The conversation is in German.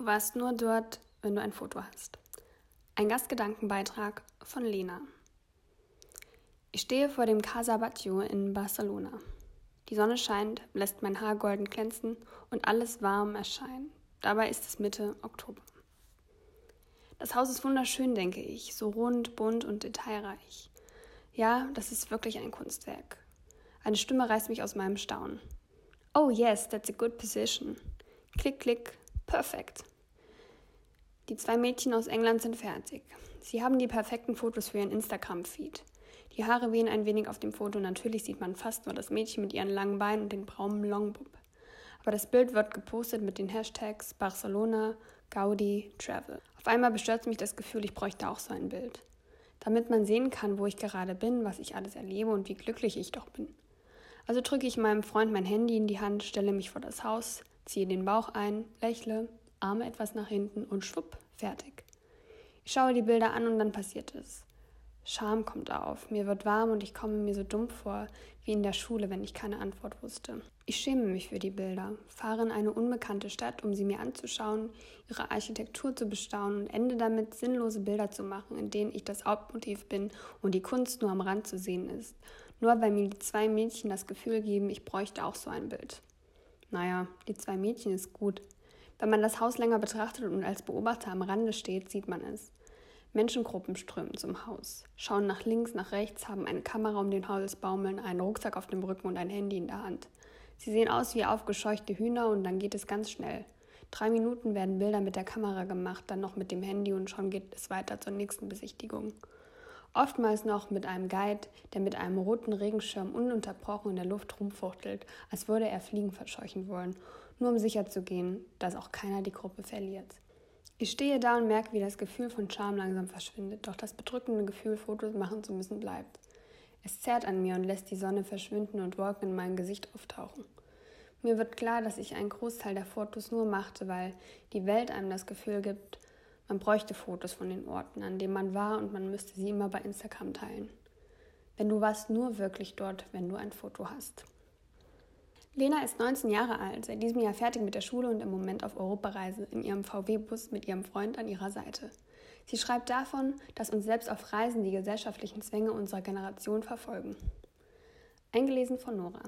Du warst nur dort, wenn du ein Foto hast. Ein Gastgedankenbeitrag von Lena. Ich stehe vor dem Casa Batlló in Barcelona. Die Sonne scheint, lässt mein Haar golden glänzen und alles warm erscheinen. Dabei ist es Mitte Oktober. Das Haus ist wunderschön, denke ich, so rund, bunt und detailreich. Ja, das ist wirklich ein Kunstwerk. Eine Stimme reißt mich aus meinem Staunen. Oh yes, that's a good position. Klick, klick, perfekt. Die zwei Mädchen aus England sind fertig. Sie haben die perfekten Fotos für ihren Instagram-Feed. Die Haare wehen ein wenig auf dem Foto. Natürlich sieht man fast nur das Mädchen mit ihren langen Beinen und den braunen Longbub. Aber das Bild wird gepostet mit den Hashtags Barcelona, Gaudi, Travel. Auf einmal bestürzt mich das Gefühl, ich bräuchte auch so ein Bild. Damit man sehen kann, wo ich gerade bin, was ich alles erlebe und wie glücklich ich doch bin. Also drücke ich meinem Freund mein Handy in die Hand, stelle mich vor das Haus, ziehe den Bauch ein, lächle, Arme etwas nach hinten und schwupp, fertig. Ich schaue die Bilder an und dann passiert es. Scham kommt auf, mir wird warm und ich komme mir so dumm vor wie in der Schule, wenn ich keine Antwort wusste. Ich schäme mich für die Bilder, fahre in eine unbekannte Stadt, um sie mir anzuschauen, ihre Architektur zu bestaunen und ende damit, sinnlose Bilder zu machen, in denen ich das Hauptmotiv bin und die Kunst nur am Rand zu sehen ist, nur weil mir die zwei Mädchen das Gefühl geben, ich bräuchte auch so ein Bild. Naja, die zwei Mädchen ist gut. Wenn man das Haus länger betrachtet und als Beobachter am Rande steht, sieht man es. Menschengruppen strömen zum Haus, schauen nach links, nach rechts, haben eine Kamera um den Hals baumeln, einen Rucksack auf dem Rücken und ein Handy in der Hand. Sie sehen aus wie aufgescheuchte Hühner und dann geht es ganz schnell. Drei Minuten werden Bilder mit der Kamera gemacht, dann noch mit dem Handy und schon geht es weiter zur nächsten Besichtigung. Oftmals noch mit einem Guide, der mit einem roten Regenschirm ununterbrochen in der Luft rumfuchtelt, als würde er Fliegen verscheuchen wollen, nur um sicherzugehen, dass auch keiner die Gruppe verliert. Ich stehe da und merke, wie das Gefühl von Charme langsam verschwindet, doch das bedrückende Gefühl, Fotos machen zu müssen, bleibt. Es zerrt an mir und lässt die Sonne verschwinden und Wolken in mein Gesicht auftauchen. Mir wird klar, dass ich einen Großteil der Fotos nur machte, weil die Welt einem das Gefühl gibt, man bräuchte Fotos von den Orten, an denen man war und man müsste sie immer bei Instagram teilen. Wenn du warst nur wirklich dort, wenn du ein Foto hast. Lena ist 19 Jahre alt, seit diesem Jahr fertig mit der Schule und im Moment auf Europareise in ihrem VW-Bus mit ihrem Freund an ihrer Seite. Sie schreibt davon, dass uns selbst auf Reisen die gesellschaftlichen Zwänge unserer Generation verfolgen. Eingelesen von Nora.